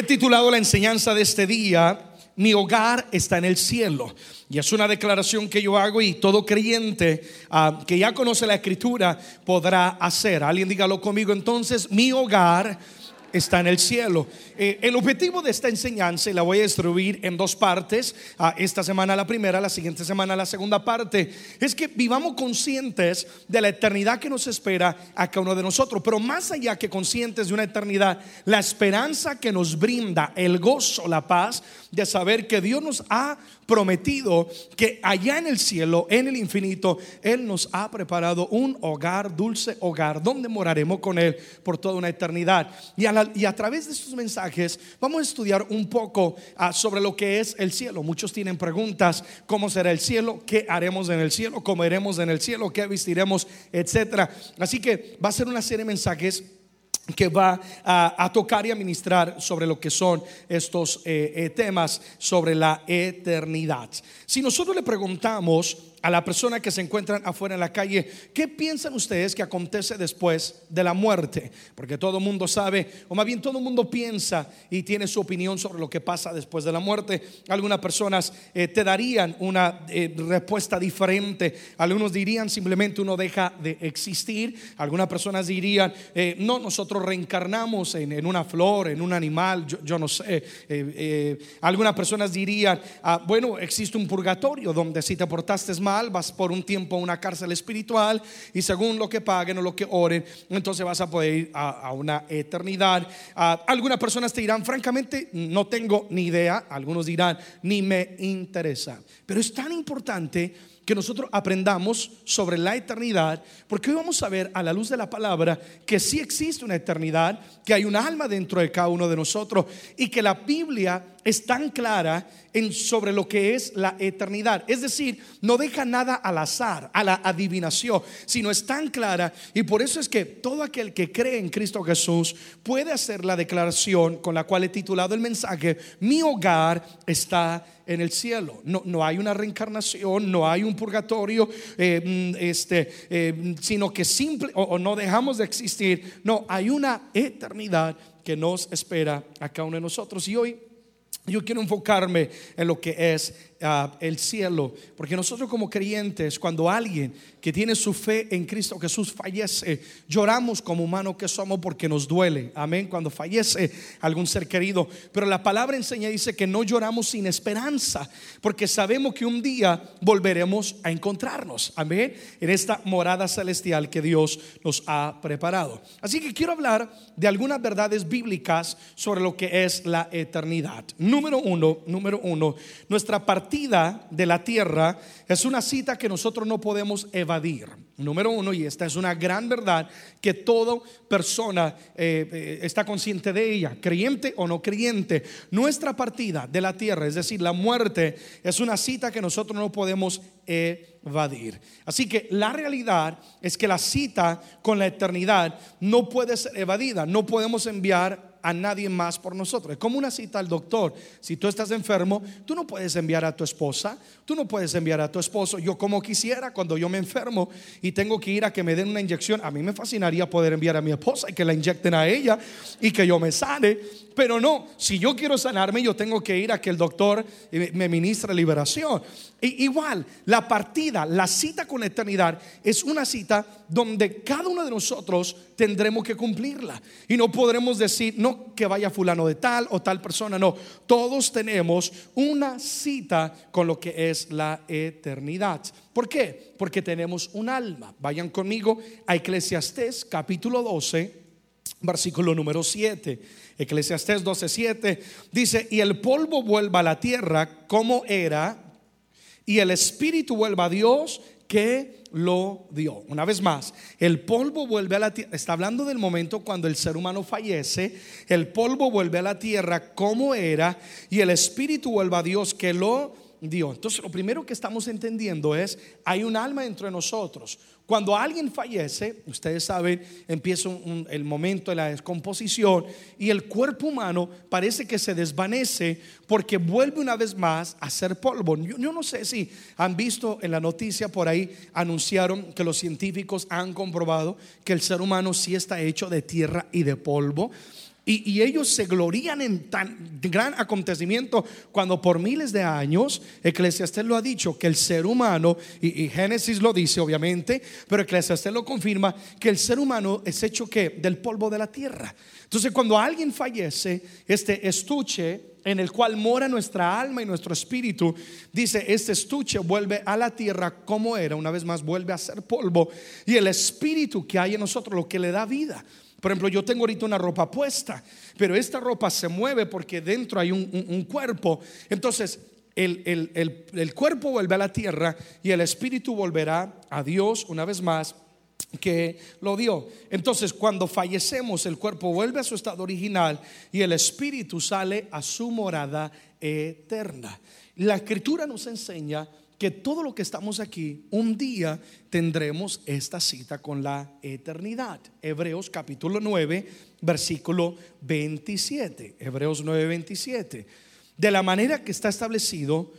He titulado la enseñanza de este día, Mi hogar está en el cielo. Y es una declaración que yo hago y todo creyente ah, que ya conoce la escritura podrá hacer. Alguien dígalo conmigo entonces, mi hogar está en el cielo. Eh, el objetivo de esta enseñanza, y la voy a distribuir en dos partes, ah, esta semana la primera, la siguiente semana la segunda parte, es que vivamos conscientes de la eternidad que nos espera a cada uno de nosotros, pero más allá que conscientes de una eternidad, la esperanza que nos brinda, el gozo, la paz de saber que Dios nos ha prometido que allá en el cielo, en el infinito, Él nos ha preparado un hogar, dulce hogar, donde moraremos con Él por toda una eternidad. Y a, través de estos mensajes vamos a estudiar un poco ah, sobre lo que es el cielo. Muchos tienen preguntas, ¿cómo será el cielo? ¿Qué haremos en el cielo? ¿Cómo iremos en el cielo? ¿Qué vestiremos? Etcétera. Así que va a ser una serie de mensajes que va a, tocar y a ministrar sobre lo que son estos eh, eh, temas sobre la eternidad. Si nosotros le preguntamos a la persona que se encuentran afuera en la calle, ¿qué piensan ustedes que acontece después de la muerte? Porque todo el mundo sabe, o más bien todo el mundo piensa y tiene su opinión sobre lo que pasa después de la muerte. Algunas personas eh, te darían una eh, respuesta diferente. Algunos dirían simplemente uno deja de existir. Algunas personas dirían, eh, no, nosotros reencarnamos en, una flor, en un animal, yo, no sé. algunas personas dirían, ah, bueno, existe un purgatorio donde si te portaste mal, vas por un tiempo a una cárcel espiritual y según lo que paguen o lo que oren, entonces vas a poder ir a, una eternidad. algunas personas te dirán, francamente, no tengo ni idea, algunos dirán, ni me interesa. Pero es tan importante que nosotros aprendamos sobre la eternidad, porque hoy vamos a ver a la luz de la palabra que sí existe una eternidad, que hay un alma dentro de cada uno de nosotros y que la Biblia es tan clara en sobre lo que es la eternidad. Es decir, no deja nada al azar, a la adivinación, sino es tan clara y por eso es que todo aquel que cree en Cristo Jesús puede hacer la declaración con la cual he titulado el mensaje, mi hogar está en el cielo. No, no hay una reencarnación, no hay un purgatorio, eh, mm, este, eh, sino que simple o, no dejamos de existir. No, hay una eternidad que nos espera a cada uno de nosotros. Y hoy yo quiero enfocarme en lo que es ah, el cielo, porque nosotros como creyentes, cuando alguien que tiene su fe en Cristo Jesús fallece, lloramos como humanos que somos porque nos duele, amén, cuando fallece algún ser querido, pero la palabra enseña dice que no lloramos sin esperanza, porque sabemos que un día volveremos a encontrarnos, amén, en esta morada celestial que Dios nos ha preparado. Así que quiero hablar de algunas verdades bíblicas sobre lo que es la eternidad. Número uno, número uno, nuestra partida de la tierra es una cita que nosotros no podemos evadir. Número uno, y esta es una gran verdad que toda persona eh, eh, está consciente de ella, creyente o no creyente. Nuestra partida de la tierra, es decir, la muerte, es una cita que nosotros no podemos evadir. Así que la realidad es que la cita con la eternidad no puede ser evadida. No podemos enviar a nadie más por nosotros. Es como una cita al doctor. Si tú estás enfermo, tú no puedes enviar a tu esposa, tú no puedes enviar a tu esposo. Yo como quisiera, cuando yo me enfermo y tengo que ir a que me den una inyección, a mí me fascinaría poder enviar a mi esposa y que la inyecten a ella y que yo me sane. Pero no, si yo quiero sanarme, yo tengo que ir a que el doctor me ministre liberación. igual, la partida, la cita con la eternidad es una cita donde cada uno de nosotros tendremos que cumplirla. Y no podremos decir, no que vaya fulano de tal o tal persona, no. Todos tenemos una cita con lo que es la eternidad. ¿Por qué? Porque tenemos un alma. Vayan conmigo a Eclesiastés capítulo 12, versículo número 7. Eclesiastés 12:7 dice, y el polvo vuelva a la tierra como era, y el espíritu vuelva a Dios que lo dio. Una vez más, el polvo vuelve a la tierra. Está hablando del momento cuando el ser humano fallece. El polvo vuelve a la tierra como era y el espíritu vuelve a Dios que lo dio. Entonces, lo primero que estamos entendiendo es, hay un alma dentro de nosotros. Cuando alguien fallece, ustedes saben, empieza el momento de la descomposición y el cuerpo humano parece que se desvanece porque vuelve una vez más a ser polvo. Yo, yo no sé si han visto en la noticia por ahí, anunciaron que los científicos han comprobado que el ser humano sí está hecho de tierra y de polvo. Y, ellos se glorían en tan gran acontecimiento cuando por miles de años, Eclesiastés lo ha dicho, que el ser humano, y, Génesis lo dice obviamente, pero Eclesiastés lo confirma, que el ser humano es hecho que del polvo de la tierra. Entonces cuando alguien fallece, este estuche en el cual mora nuestra alma y nuestro espíritu, dice, este estuche vuelve a la tierra como era, una vez más vuelve a ser polvo, y el espíritu que hay en nosotros, lo que le da vida. Por ejemplo, yo tengo ahorita una ropa puesta, pero esta ropa se mueve porque dentro hay un, cuerpo. Entonces, el, el cuerpo vuelve a la tierra y el espíritu volverá a Dios una vez más que lo dio. Entonces, cuando fallecemos, el cuerpo vuelve a su estado original y el espíritu sale a su morada eterna. La escritura nos enseña que todo lo que estamos aquí, un día tendremos esta cita con la eternidad. Hebreos capítulo 9, versículo 27. Hebreos 9, 27. De la manera que está establecido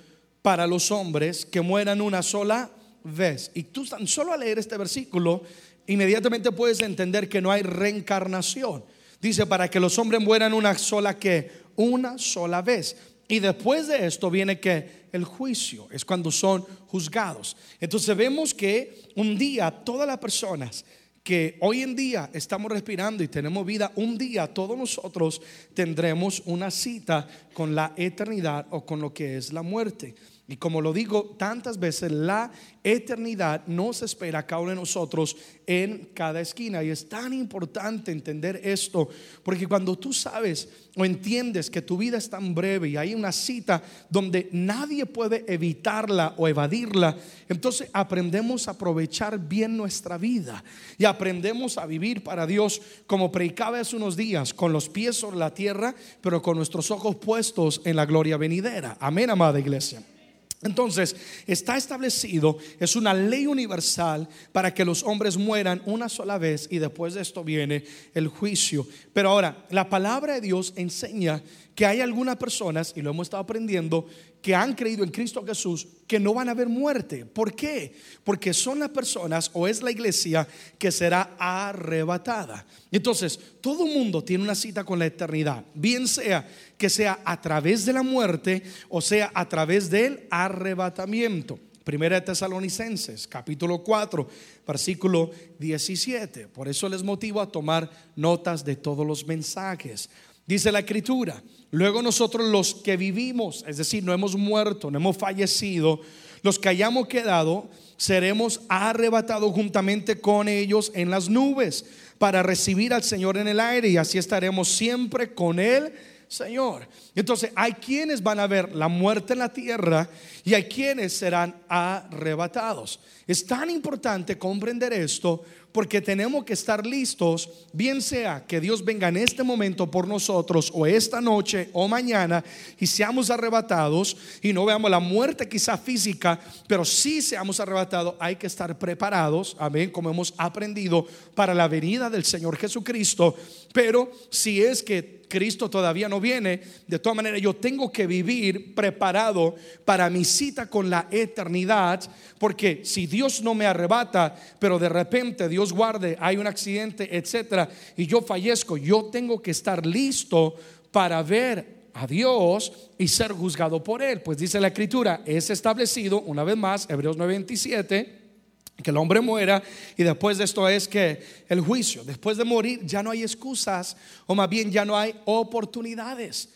para los hombres que mueran una sola vez. Y tú tan solo a leer este versículo, inmediatamente puedes entender que no hay reencarnación. Dice, para que los hombres mueran una sola que, una sola vez. Y después de esto viene que el juicio, es cuando son juzgados. Entonces vemos que un día todas las personas que hoy en día estamos respirando y tenemos vida, un día todos nosotros tendremos una cita con la eternidad o con lo que es la muerte. Y como lo digo tantas veces, la eternidad nos espera cada uno de nosotros en cada esquina. Y es tan importante entender esto, porque cuando tú sabes o entiendes que tu vida es tan breve y hay una cita donde nadie puede evitarla o evadirla, entonces aprendemos a aprovechar bien nuestra vida y aprendemos a vivir para Dios como predicaba hace unos días, con los pies sobre la tierra, pero con nuestros ojos puestos en la gloria venidera. Amén, amada iglesia. Entonces, está establecido, es una ley universal para que los hombres mueran una sola vez y después de esto viene el juicio. Pero ahora, la palabra de Dios enseña que hay algunas personas, y lo hemos estado aprendiendo, que han creído en Cristo Jesús, que no van a ver muerte. ¿Por qué? Porque son las personas o es la iglesia que será arrebatada. Entonces, todo mundo tiene una cita con la eternidad, bien sea que sea a través de la muerte o sea a través del arrebatamiento. Primera de Tesalonicenses, capítulo 4, versículo 17. Por eso les motivo a tomar notas de todos los mensajes. Dice la escritura, luego nosotros los que vivimos, es decir, no hemos muerto, no hemos fallecido, los que hayamos quedado, seremos arrebatados juntamente con ellos en las nubes para recibir al Señor en el aire y así estaremos siempre con Él Señor. Entonces hay quienes van a ver la muerte en la tierra y hay quienes serán arrebatados. Es tan importante comprender esto porque tenemos que estar listos, bien sea que Dios venga en este momento por nosotros o esta noche o mañana y seamos arrebatados y no veamos la muerte quizá física, pero si seamos arrebatados, hay que estar preparados, amén, como hemos aprendido para la venida del Señor Jesucristo. Pero si es que Cristo todavía no viene, de todas maneras yo tengo que vivir preparado para mi cita con la eternidad, porque si Dios no me arrebata, pero de repente Dios guarde, hay un accidente, etcétera, y yo fallezco, yo tengo que estar listo para ver a Dios y ser juzgado por Él. Pues dice la Escritura, es establecido, una vez más, Hebreos 9:27 que el hombre muera y después de esto es que el juicio, después de morir ya no hay excusas o más bien ya no hay oportunidades.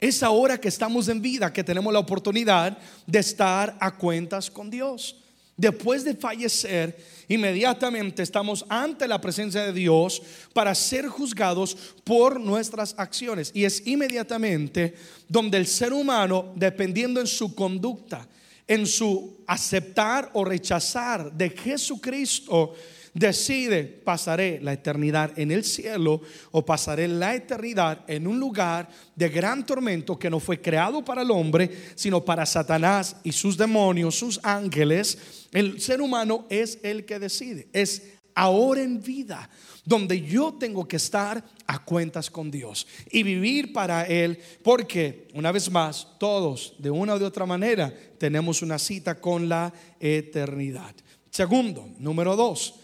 Es ahora que estamos en vida que tenemos la oportunidad de estar a cuentas con Dios. Después de fallecer, inmediatamente estamos ante la presencia de Dios para ser juzgados por nuestras acciones. Y es inmediatamente donde el ser humano, dependiendo en su conducta, en su aceptar o rechazar de Jesucristo, decide, pasaré la eternidad en el cielo o pasaré la eternidad en un lugar de gran tormento que no fue creado para el hombre, sino para Satanás y sus demonios, sus ángeles. El ser humano es el que decide, es ahora en vida donde yo tengo que estar a cuentas con Dios y vivir para Él, porque una vez más, todos de una u otra manera tenemos una cita con la eternidad. Segundo, número dos,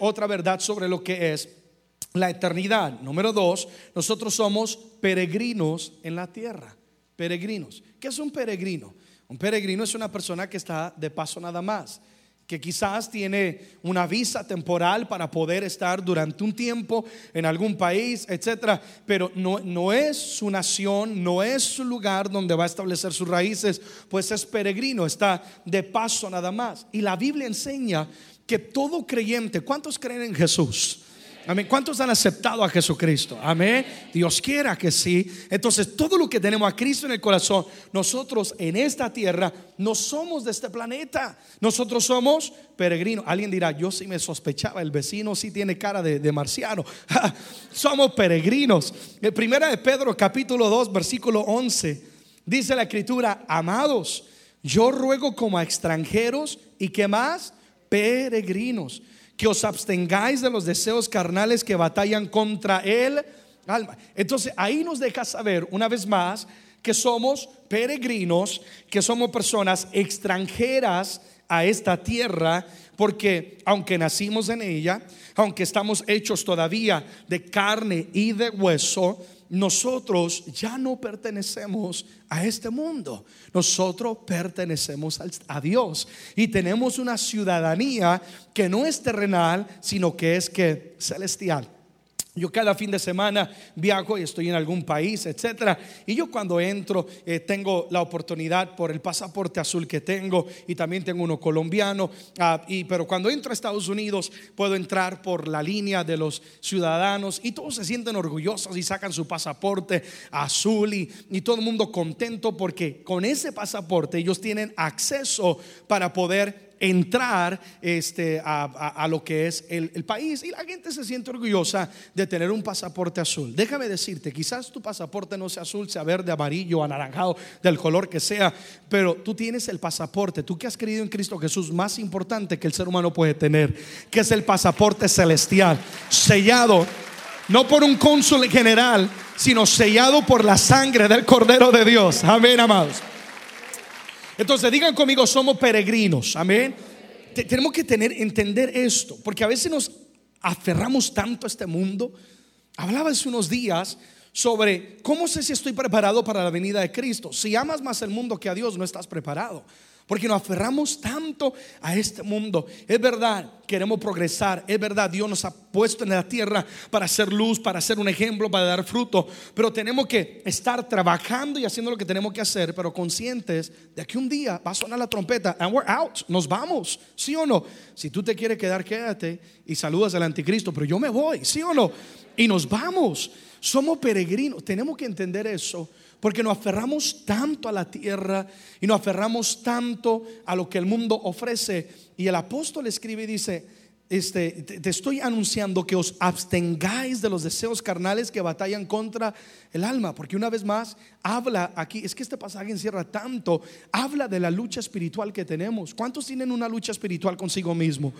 otra verdad sobre lo que es la eternidad. Número dos, nosotros somos peregrinos en la tierra. Peregrinos. ¿Qué es un peregrino? Un peregrino es una persona que está de paso nada más que quizás tiene una visa temporal para poder estar durante un tiempo en algún país, etcétera, pero no, no es su nación, no es su lugar donde va a establecer sus raíces, pues es peregrino, está de paso nada más. Y la Biblia enseña que todo creyente, ¿cuántos creen en Jesús? Amén. ¿Cuántos han aceptado a Jesucristo? Amén. Dios quiera que sí. Entonces, todo lo que tenemos a Cristo en el corazón, nosotros en esta tierra no somos de este planeta. Nosotros somos peregrinos. Alguien dirá, yo sí me sospechaba, el vecino sí tiene cara de, marciano. somos peregrinos. En primera de Pedro, capítulo 2, versículo 11, dice la escritura, amados, yo ruego como a extranjeros y que más peregrinos que os abstengáis de los deseos carnales que batallan contra el alma. Entonces ahí nos deja saber una vez más que somos peregrinos, que somos personas extranjeras a esta tierra, porque aunque nacimos en ella, aunque estamos hechos todavía de carne y de hueso, nosotros ya no pertenecemos a este mundo. Nosotros pertenecemos a Dios y tenemos una ciudadanía que no es terrenal, sino que es que celestial. Yo cada fin de semana viajo y estoy en algún país, etcétera. Y yo cuando entro eh, tengo la oportunidad por el pasaporte azul que tengo y también tengo uno colombiano. Ah, y, pero cuando entro a Estados Unidos puedo entrar por la línea de los ciudadanos y todos se sienten orgullosos y sacan su pasaporte azul y, y todo el mundo contento porque con ese pasaporte ellos tienen acceso para poder entrar este, a, lo que es el, el, país y la gente se siente orgullosa de tener un pasaporte azul. Déjame decirte, quizás tu pasaporte no sea azul, sea verde, amarillo, anaranjado, del color que sea, pero tú tienes el pasaporte, tú que has creído en Cristo Jesús, más importante que el ser humano puede tener, que es el pasaporte celestial, sellado no por un cónsul general, sino sellado por la sangre del Cordero de Dios. Amén, amados. Entonces digan conmigo, somos peregrinos. Amén. Tenemos que tener, entender esto, porque a veces nos aferramos tanto a este mundo. Hablaba hace unos días sobre cómo sé si estoy preparado para la venida de Cristo. Si amas más el mundo que a Dios, no estás preparado. Porque nos aferramos tanto a este mundo. Es verdad, queremos progresar. Es verdad, Dios nos ha puesto en la tierra para hacer luz, para ser un ejemplo, para dar fruto. Pero tenemos que estar trabajando y haciendo lo que tenemos que hacer, pero conscientes de que un día va a sonar la trompeta and we're out. Nos vamos, ¿sí o no? Si tú te quieres quedar, quédate y saludas al anticristo, pero yo me voy, ¿sí o no? Y nos vamos. Somos peregrinos. Tenemos que entender eso porque nos aferramos tanto a la tierra y nos aferramos tanto a lo que el mundo ofrece. Y el apóstol escribe y dice, este, te, estoy anunciando que os abstengáis de los deseos carnales que batallan contra el alma, porque una vez más habla aquí, es que este pasaje encierra tanto, habla de la lucha espiritual que tenemos. ¿Cuántos tienen una lucha espiritual consigo mismo?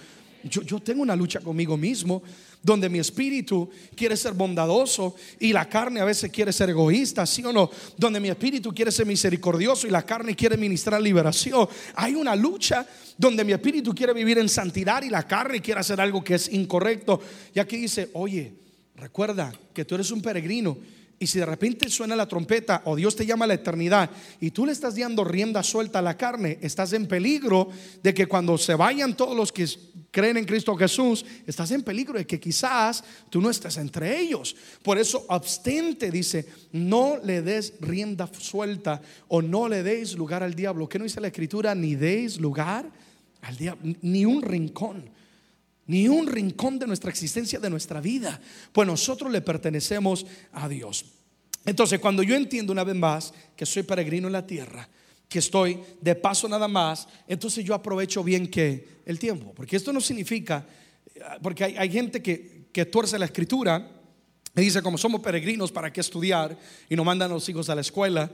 Yo, tengo una lucha conmigo mismo donde mi espíritu quiere ser bondadoso y la carne a veces quiere ser egoísta, ¿sí o no? Donde mi espíritu quiere ser misericordioso y la carne quiere ministrar liberación. Hay una lucha donde mi espíritu quiere vivir en santidad y la carne quiere hacer algo que es incorrecto. Y aquí dice, oye, recuerda que tú eres un peregrino y si de repente suena la trompeta o Dios te llama a la eternidad y tú le estás dando rienda suelta a la carne, estás en peligro de que cuando se vayan todos los que creen en Cristo Jesús, estás en peligro de que quizás tú no estés entre ellos. Por eso abstente, dice, no le des rienda suelta o no le deis lugar al diablo. ¿Qué no dice la escritura? Ni deis lugar al diablo, ni un rincón ni un rincón de nuestra existencia, de nuestra vida, pues nosotros le pertenecemos a Dios. Entonces, cuando yo entiendo una vez más que soy peregrino en la tierra, que estoy de paso nada más, entonces yo aprovecho bien que el tiempo, porque esto no significa, porque hay, gente que, que tuerce la escritura y dice, como somos peregrinos, ¿para qué estudiar? Y no mandan los hijos a la escuela.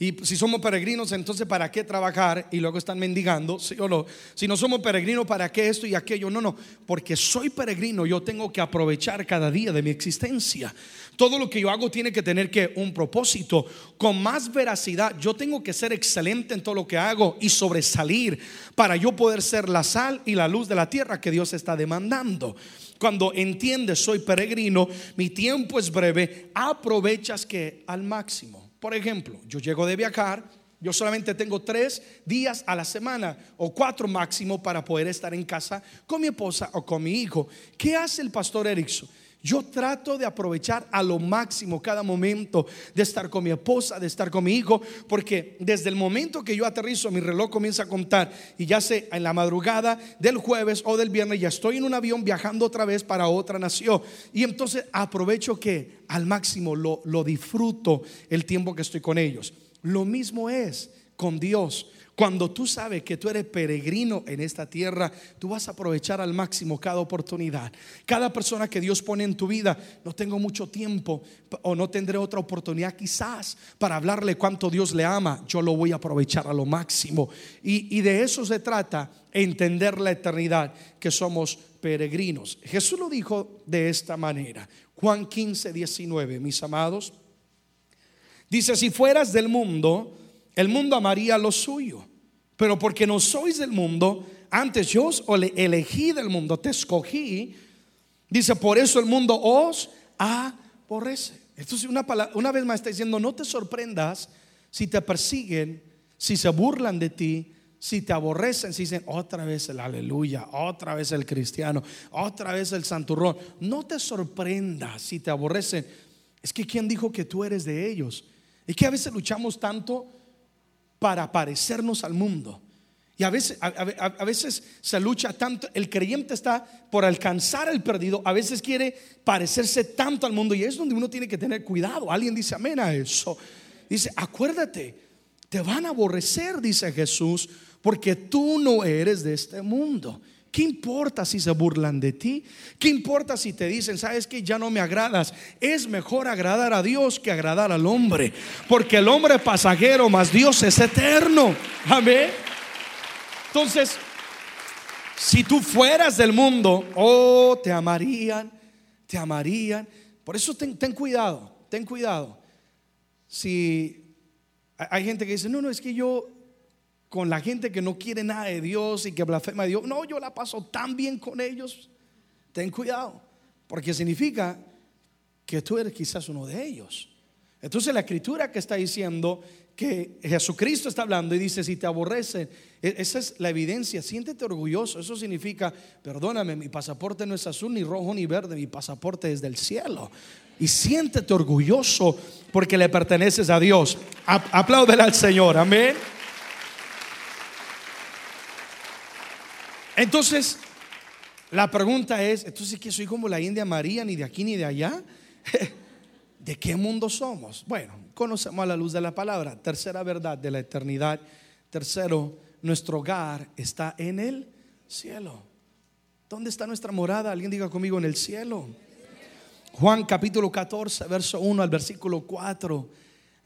Y si somos peregrinos, entonces ¿para qué trabajar? Y luego están mendigando, ¿sí o no? Si no somos peregrinos, ¿para qué esto y aquello? No, no, porque soy peregrino, yo tengo que aprovechar cada día de mi existencia. Todo lo que yo hago tiene que tener que un propósito. Con más veracidad, yo tengo que ser excelente en todo lo que hago y sobresalir para yo poder ser la sal y la luz de la tierra que Dios está demandando. cuando entiendes soy peregrino, mi tiempo es breve, aprovechas que al máximo. Por ejemplo, yo llego de viajar, yo solamente tengo tres días a la semana o cuatro máximo para poder estar en casa con mi esposa o con mi hijo. ¿Qué hace el pastor Erickson? Yo trato de aprovechar a lo máximo cada momento de estar con mi esposa, de estar con mi hijo, porque desde el momento que yo aterrizo, mi reloj comienza a contar y ya sé, en la madrugada del jueves o del viernes ya estoy en un avión viajando otra vez para otra nación. Y entonces aprovecho que al máximo lo, lo disfruto el tiempo que estoy con ellos. Lo mismo es con Dios. Cuando tú sabes que tú eres peregrino en esta tierra, tú vas a aprovechar al máximo cada oportunidad. Cada persona que Dios pone en tu vida, no tengo mucho tiempo o no tendré otra oportunidad quizás para hablarle cuánto Dios le ama, yo lo voy a aprovechar a lo máximo. Y, y de eso se trata, entender la eternidad, que somos peregrinos. Jesús lo dijo de esta manera. Juan 15, 19, mis amados. Dice, si fueras del mundo, el mundo amaría lo suyo. Pero porque no sois del mundo, antes yo elegí del mundo, te escogí. Dice, por eso el mundo os aborrece. Entonces, una, una vez más está diciendo, no te sorprendas si te persiguen, si se burlan de ti, si te aborrecen, si dicen otra vez el aleluya, otra vez el cristiano, otra vez el santurrón. No te sorprendas si te aborrecen. Es que ¿quién dijo que tú eres de ellos? Es que a veces luchamos tanto para parecernos al mundo. Y a veces, a, veces se lucha tanto, el creyente está por alcanzar al perdido, a veces quiere parecerse tanto al mundo y es donde uno tiene que tener cuidado. Alguien dice amén a eso. Dice, acuérdate, te van a aborrecer, dice Jesús, porque tú no eres de este mundo. ¿Qué importa si se burlan de ti? ¿Qué importa si te dicen, sabes que ya no me agradas? Es mejor agradar a Dios que agradar al hombre, porque el hombre es pasajero, mas Dios es eterno. Amén. Entonces, si tú fueras del mundo, oh, te amarían, te amarían. Por eso ten, ten cuidado, ten cuidado. Si hay gente que dice, no, no, es que yo con la gente que no quiere nada de Dios y que blasfema de Dios. No, yo la paso tan bien con ellos. Ten cuidado, porque significa que tú eres quizás uno de ellos. Entonces la escritura que está diciendo que Jesucristo está hablando y dice, si te aborrecen, e-, esa es la evidencia, siéntete orgulloso. Eso significa, perdóname, mi pasaporte no es azul, ni rojo, ni verde, mi pasaporte es del cielo. Y siéntete orgulloso porque le perteneces a Dios. Apláudele al Señor, amén. Entonces, la pregunta es, entonces que soy como la India María, ni de aquí ni de allá. ¿De qué mundo somos? Bueno, conocemos a la luz de la palabra. Tercera verdad de la eternidad. Tercero, nuestro hogar está en el cielo. ¿Dónde está nuestra morada? Alguien diga conmigo en el cielo. Juan capítulo 14, verso 1 al versículo 4.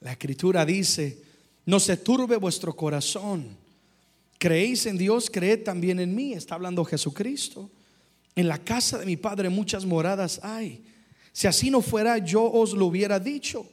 La escritura dice, no se turbe vuestro corazón creéis en Dios, creed también en mí. Está hablando Jesucristo. En la casa de mi Padre muchas moradas hay. Si así no fuera, yo os lo hubiera dicho.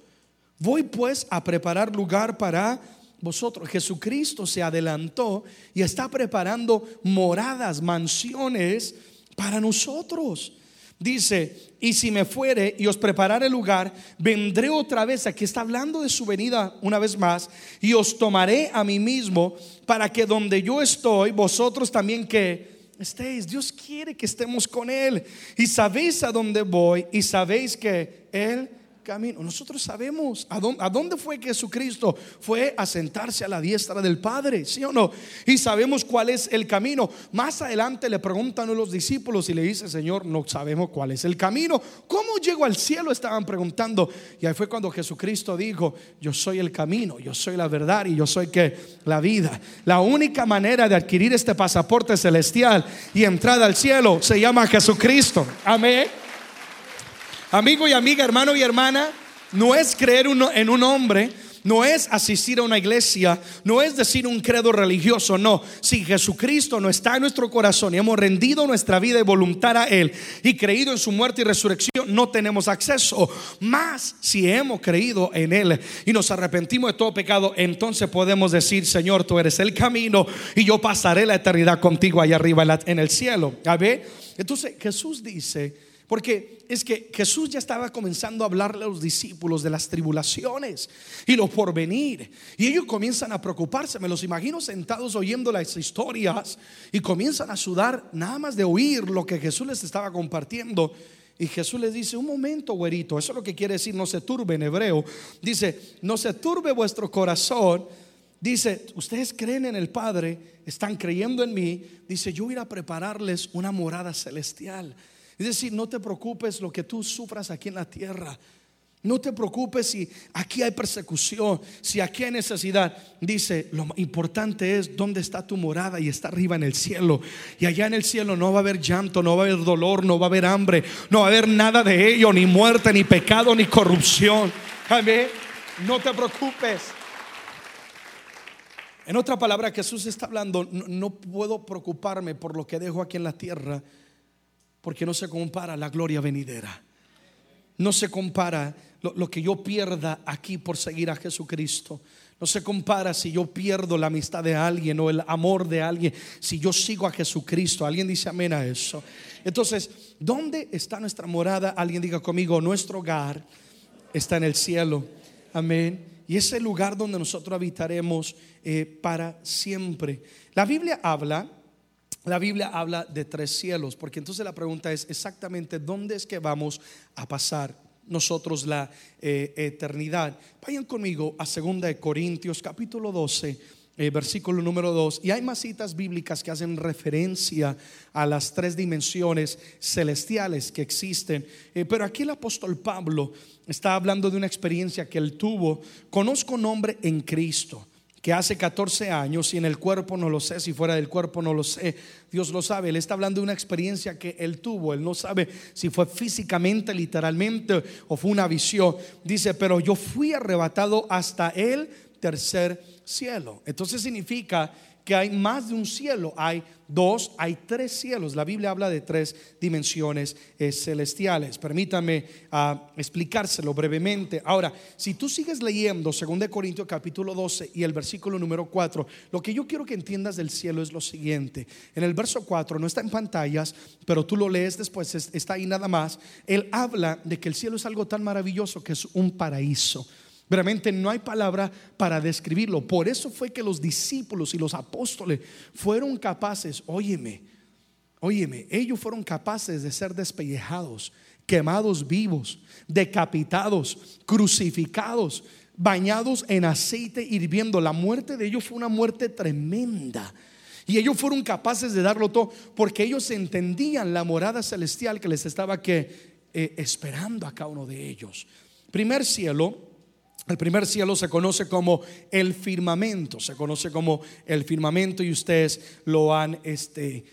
Voy pues a preparar lugar para vosotros. Jesucristo se adelantó y está preparando moradas, mansiones para nosotros. Dice, y si me fuere y os prepararé lugar, vendré otra vez, aquí está hablando de su venida una vez más, y os tomaré a mí mismo para que donde yo estoy, vosotros también que estéis. Dios quiere que estemos con Él. Y sabéis a dónde voy y sabéis que Él camino. Nosotros sabemos a dónde, fue Jesucristo. Fue a sentarse a la diestra del Padre, ¿sí o no? Y sabemos cuál es el camino. Más adelante le preguntan a los discípulos y le dice, Señor, no sabemos cuál es el camino. ¿Cómo llego al cielo? Estaban preguntando. Y ahí fue cuando Jesucristo dijo, yo soy el camino, yo soy la verdad y yo soy que la vida. La única manera de adquirir este pasaporte celestial y entrada al cielo se llama Jesucristo. Amén. Amigo y amiga, hermano y hermana, no es creer en un hombre, no es asistir a una iglesia, no es decir un credo religioso, no. Si Jesucristo no está en nuestro corazón y hemos rendido nuestra vida y voluntad a Él y creído en su muerte y resurrección, no tenemos acceso. Más si hemos creído en Él y nos arrepentimos de todo pecado, entonces podemos decir, Señor, tú eres el camino y yo pasaré la eternidad contigo allá arriba en el cielo. A ver, entonces Jesús dice, porque es que Jesús ya estaba comenzando a hablarle a los discípulos de las tribulaciones y lo porvenir. Y ellos comienzan a preocuparse. Me los imagino sentados oyendo las historias y comienzan a sudar nada más de oír lo que Jesús les estaba compartiendo. Y Jesús les dice, un momento, güerito, eso es lo que quiere decir, no se turbe en hebreo. Dice, no se turbe vuestro corazón. Dice, ustedes creen en el Padre, están creyendo en mí. Dice, yo voy a prepararles una morada celestial. Es decir, no te preocupes lo que tú sufras aquí en la tierra. No te preocupes si aquí hay persecución, si aquí hay necesidad. Dice, lo importante es dónde está tu morada y está arriba en el cielo. Y allá en el cielo no va a haber llanto, no va a haber dolor, no va a haber hambre, no va a haber nada de ello, ni muerte, ni pecado, ni corrupción. Amén. No te preocupes. En otra palabra, Jesús está hablando, no, no puedo preocuparme por lo que dejo aquí en la tierra porque no se compara la gloria venidera. No se compara lo, que yo pierda aquí por seguir a Jesucristo. No se compara si yo pierdo la amistad de alguien o el amor de alguien, si yo sigo a Jesucristo. Alguien dice amén a eso. Entonces, ¿dónde está nuestra morada? Alguien diga conmigo, nuestro hogar está en el cielo. Amén. Y es el lugar donde nosotros habitaremos eh, para siempre. La Biblia habla la Biblia habla de tres cielos, porque entonces la pregunta es exactamente dónde es que vamos a pasar nosotros la eh, eternidad. Vayan conmigo a 2 Corintios capítulo 12. Eh, versículo número 2. Y hay más citas bíblicas que hacen referencia a las tres dimensiones celestiales que existen. Eh, pero aquí el apóstol Pablo está hablando de una experiencia que él tuvo. Conozco nombre en Cristo que hace 14 años, y en el cuerpo no lo sé, si fuera del cuerpo no lo sé, Dios lo sabe. Él está hablando de una experiencia que él tuvo. Él no sabe si fue físicamente, literalmente, o fue una visión. Dice, pero yo fui arrebatado hasta el tercer cielo. Entonces significa que hay más de un cielo, hay dos, hay tres cielos. La Biblia habla de tres dimensiones eh, celestiales. Permítame ah, explicárselo brevemente. Ahora, si tú sigues leyendo 2 Corintios capítulo 12 y el versículo número 4, lo que yo quiero que entiendas del cielo es lo siguiente. En el verso 4 no está en pantallas, pero tú lo lees después, está ahí nada más. Él habla de que el cielo es algo tan maravilloso que es un paraíso. Realmente no hay palabra para describirlo. Por eso fue que los discípulos y los apóstoles fueron capaces, óyeme, óyeme, ellos fueron capaces de ser despellejados, quemados vivos, decapitados, crucificados, bañados en aceite hirviendo. La muerte de ellos fue una muerte tremenda. Y ellos fueron capaces de darlo todo porque ellos entendían la morada celestial que les estaba que, eh, esperando a cada uno de ellos. Primer cielo, el primer cielo se conoce como el firmamento, se conoce como el firmamento y ustedes lo han este,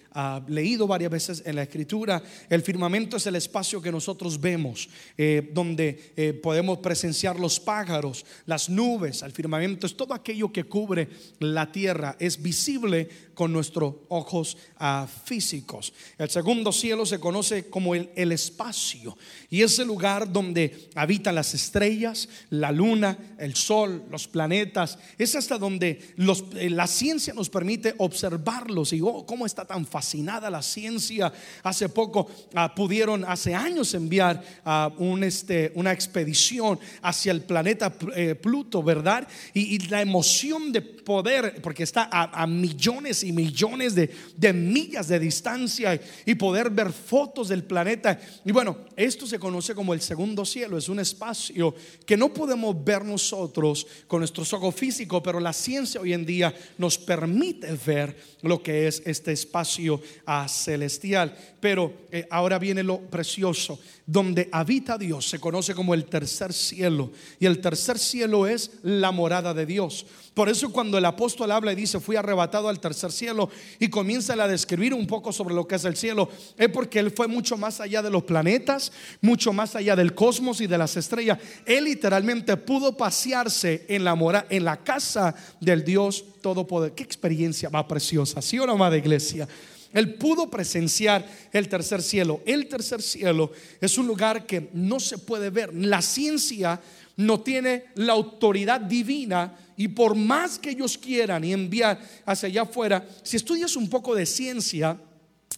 leído varias veces en la escritura. El firmamento es el espacio que nosotros vemos, eh, donde eh, podemos presenciar los pájaros, las nubes. El firmamento es todo aquello que cubre la tierra, es visible con nuestros ojos ah, físicos. El segundo cielo se conoce como el, el espacio y es el lugar donde habitan las estrellas, la luna, el sol, los planetas. Es hasta donde los, eh, la ciencia nos permite observarlos y oh, cómo está tan fascinada la ciencia. Hace poco ah, pudieron, hace años, enviar a un, este, una expedición hacia el planeta eh, Pluto, ¿verdad? Y, la emoción de poder, porque está a, millones y millones de, de, millas de distancia y poder ver fotos del planeta. Y bueno, esto se conoce como el segundo cielo, es un espacio que no podemos ver nosotros con nuestros ojos físicos, pero la ciencia hoy en día nos permite ver lo que es este espacio a celestial. Pero eh, ahora viene lo precioso. Donde habita Dios se conoce como el tercer cielo. Y el tercer cielo es la morada de Dios. Por eso cuando el apóstol habla y dice, fui arrebatado al tercer cielo y comienza a describir un poco sobre lo que es el cielo, es porque él fue mucho más allá de los planetas, mucho más allá del cosmos y de las estrellas. Él literalmente pudo pasearse en la, mora, en la casa del Dios Todopoderoso. Qué experiencia más preciosa, ¿sí o no, amada iglesia? Él pudo presenciar el tercer cielo. El tercer cielo es un lugar que no se puede ver. La ciencia no tiene la autoridad divina y por más que ellos quieran y enviar hacia allá afuera, si estudias un poco de ciencia,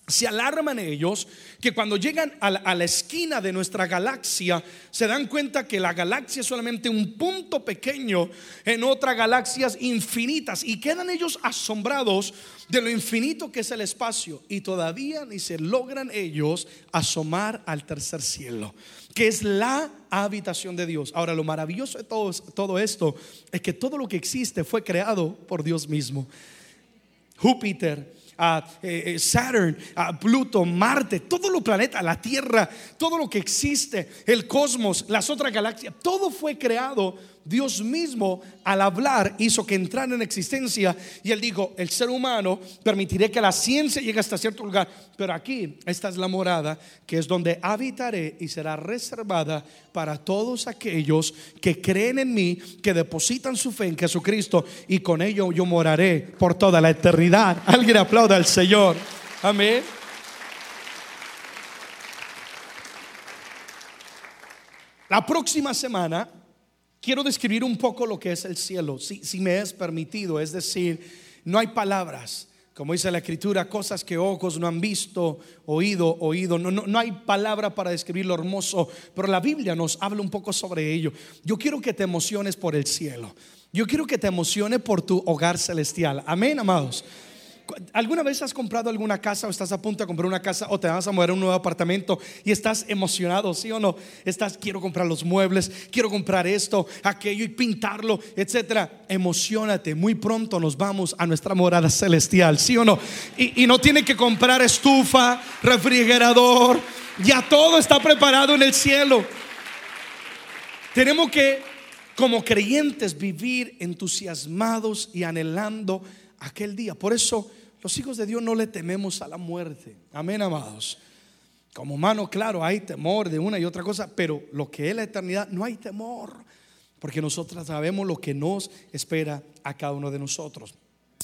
se alarman ellos que cuando llegan a la, esquina de nuestra galaxia se dan cuenta que la galaxia es solamente un punto pequeño en otras galaxias infinitas y quedan ellos asombrados de lo infinito que es el espacio y todavía ni se logran ellos asomar al tercer cielo, que es la habitación de Dios. Ahora lo maravilloso de todo, todo esto es que todo lo que existe fue creado por Dios mismo. Júpiter, a eh, eh, Saturn, a Pluto, Marte, todos los planetas, la Tierra, todo lo que existe, el cosmos, las otras galaxias, todo fue creado Dios mismo al hablar hizo que entrara en existencia y él dijo, el ser humano permitiré que la ciencia llegue hasta cierto lugar, pero aquí esta es la morada que es donde habitaré y será reservada para todos aquellos que creen en mí, que depositan su fe en Jesucristo y con ello yo moraré por toda la eternidad. Alguien aplauda al Señor. Amén. La próxima semana quiero describir un poco lo que es el cielo, si, me es permitido, es decir, no hay palabras, como dice la escritura, cosas que ojos no han visto, oído, oído, no, no, no hay palabra para describir lo hermoso, pero la Biblia nos habla un poco sobre ello. Yo quiero que te emociones por el cielo, yo quiero que te emociones por tu hogar celestial, amén, amados. ¿Alguna vez has comprado alguna casa o estás a punto de comprar una casa o te vas a mover a un nuevo apartamento y estás emocionado, sí o no? Estás, quiero comprar los muebles, quiero comprar esto, aquello y pintarlo, etcétera. Emocionate, muy pronto nos vamos a nuestra morada celestial, sí o no? Y, y no tiene que comprar estufa, refrigerador, ya todo está preparado en el cielo. Tenemos que, como creyentes, vivir entusiasmados y anhelando aquel día. Por eso los hijos de Dios no le tememos a la muerte. Amén, amados. Como humano, claro, hay temor de una y otra cosa, pero lo que es la eternidad, no hay temor, porque nosotros sabemos lo que nos espera a cada uno de nosotros.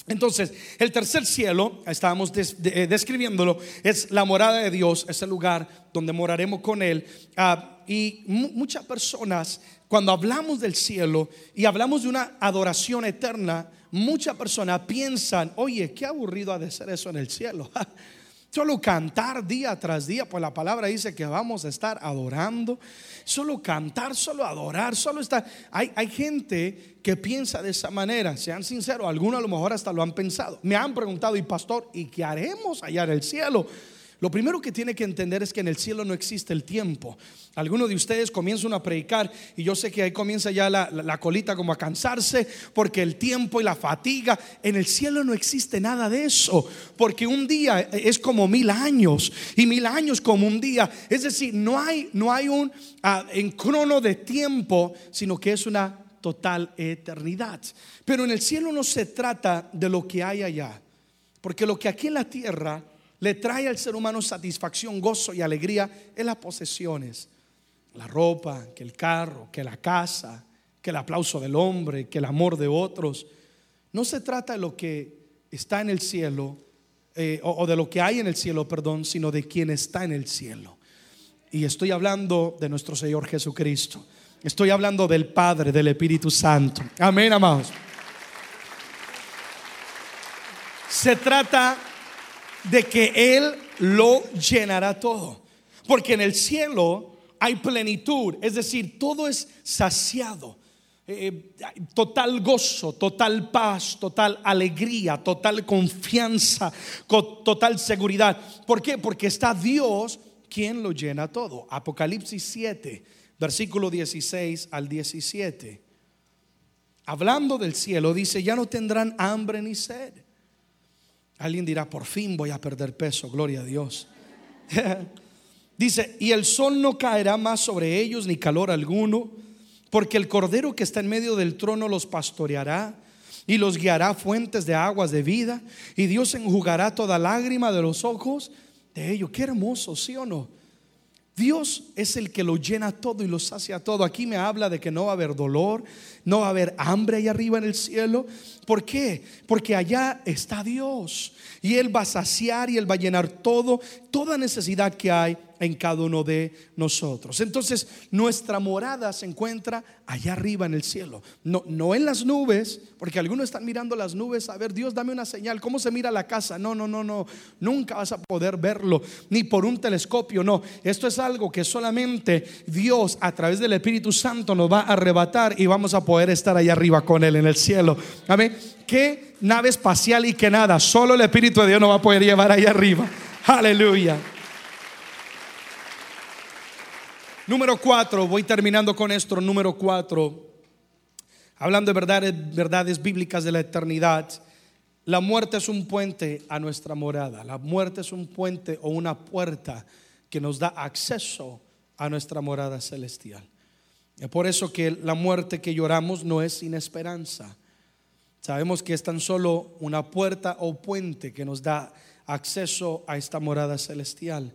Entonces, el tercer cielo, estábamos eh, describiéndolo, es la morada de Dios, es el lugar donde moraremos con Él. Ah, y muchas personas, cuando hablamos del cielo y hablamos de una adoración eterna, muchas personas piensan, oye, qué aburrido ha de ser eso en el cielo. Solo cantar día tras día, pues la palabra dice que vamos a estar adorando. Solo cantar, solo adorar, solo estar. Hay, hay gente que piensa de esa manera, sean sinceros, algunos a lo mejor hasta lo han pensado. Me han preguntado, y pastor, ¿y qué haremos allá en el cielo? Lo primero que tiene que entender es que en el cielo no existe el tiempo. Algunos de ustedes comienzan a predicar y yo sé que ahí comienza ya la, colita como a cansarse porque el tiempo y la fatiga, en el cielo no existe nada de eso, porque un día es como mil años y mil años como un día. Es decir, no hay, no hay un uh, en crono de tiempo, sino que es una total eternidad. Pero en el cielo no se trata de lo que hay allá, porque lo que aquí en la tierra le trae al ser humano satisfacción, gozo y alegría en las posesiones. La ropa, que el carro, que la casa, que el aplauso del hombre, que el amor de otros. No se trata de lo que está en el cielo, eh, o, o de lo que hay en el cielo, perdón, sino de quien está en el cielo. Y estoy hablando de nuestro Señor Jesucristo. Estoy hablando del Padre, del Espíritu Santo. Amén, amados. Se trata de que Él lo llenará todo. Porque en el cielo hay plenitud, es decir, todo es saciado. Eh, total gozo, total paz, total alegría, total confianza, total seguridad. ¿Por qué? Porque está Dios quien lo llena todo. Apocalipsis 7, versículo 16 al 17. Hablando del cielo, dice, ya no tendrán hambre ni sed Alguien dirá, por fin voy a perder peso, gloria a Dios. Dice, y el sol no caerá más sobre ellos ni calor alguno, porque el cordero que está en medio del trono los pastoreará y los guiará fuentes de aguas de vida, y Dios enjugará toda lágrima de los ojos de ellos. Qué hermoso, ¿sí o no? Dios es el que lo llena todo y lo sacia todo. Aquí me habla de que no va a haber dolor, no va a haber hambre ahí arriba en el cielo. ¿Por qué? Porque allá está Dios y Él va a saciar y Él va a llenar todo, toda necesidad que hay en cada uno de nosotros. Entonces, nuestra morada se encuentra allá arriba en el cielo, no, no en las nubes, porque algunos están mirando las nubes, a ver, Dios, dame una señal, ¿cómo se mira la casa? No, no, no, no, nunca vas a poder verlo, ni por un telescopio, no. Esto es algo que solamente Dios a través del Espíritu Santo nos va a arrebatar y vamos a poder estar allá arriba con Él en el cielo. Amén. ¿Qué nave espacial y qué nada? Solo el Espíritu de Dios nos va a poder llevar allá arriba. Aleluya. Número cuatro, voy terminando con esto. Número cuatro, hablando de verdades, verdades bíblicas de la eternidad. La muerte es un puente a nuestra morada. La muerte es un puente o una puerta que nos da acceso a nuestra morada celestial. Es por eso que la muerte que lloramos no es sin esperanza. Sabemos que es tan solo una puerta o puente que nos da acceso a esta morada celestial